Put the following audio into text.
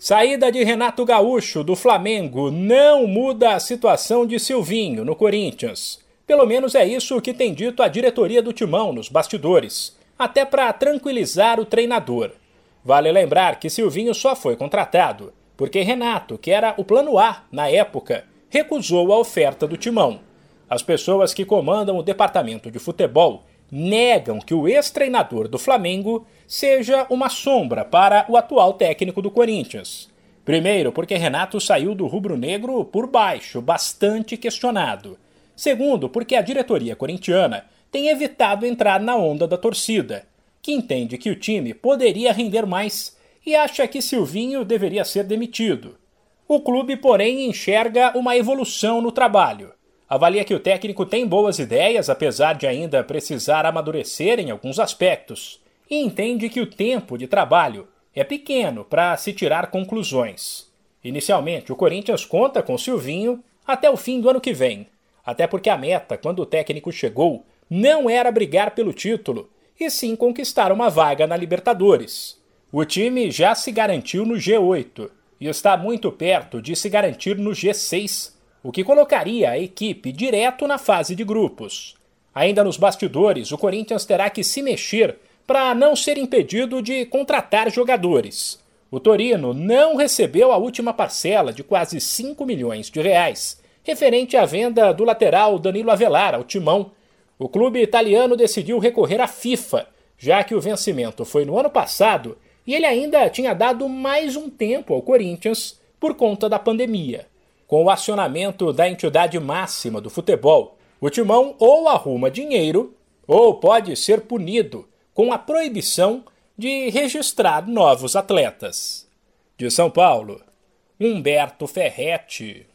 Saída de Renato Gaúcho do Flamengo não muda a situação de Silvinho no Corinthians. Pelo menos é isso que tem dito a diretoria do Timão nos bastidores, até para tranquilizar o treinador. Vale lembrar que Silvinho só foi contratado porque Renato, que era o plano A na época, recusou a oferta do Timão. As pessoas que comandam o departamento de futebol negam que o ex-treinador do Flamengo seja uma sombra para o atual técnico do Corinthians. Primeiro, porque Renato saiu do rubro-negro por baixo, bastante questionado. Segundo, porque a diretoria corintiana tem evitado entrar na onda da torcida, que entende que o time poderia render mais e acha que Silvinho deveria ser demitido. O clube, porém, enxerga uma evolução no trabalho avalia que o técnico tem boas ideias, apesar de ainda precisar amadurecer em alguns aspectos, e entende que o tempo de trabalho é pequeno para se tirar conclusões. Inicialmente, o Corinthians conta com Silvinho até o fim do ano que vem, até porque a meta, quando o técnico chegou, não era brigar pelo título, e sim conquistar uma vaga na Libertadores. O time já se garantiu no G8 e está muito perto de se garantir no G6 o que colocaria a equipe direto na fase de grupos. Ainda nos bastidores, o Corinthians terá que se mexer para não ser impedido de contratar jogadores. O Torino não recebeu a última parcela de quase 5 milhões de reais, referente à venda do lateral Danilo Avelar ao Timão. O clube italiano decidiu recorrer à FIFA, já que o vencimento foi no ano passado e ele ainda tinha dado mais um tempo ao Corinthians por conta da pandemia. Com o acionamento da entidade máxima do futebol, o timão ou arruma dinheiro ou pode ser punido com a proibição de registrar novos atletas. De São Paulo, Humberto Ferretti.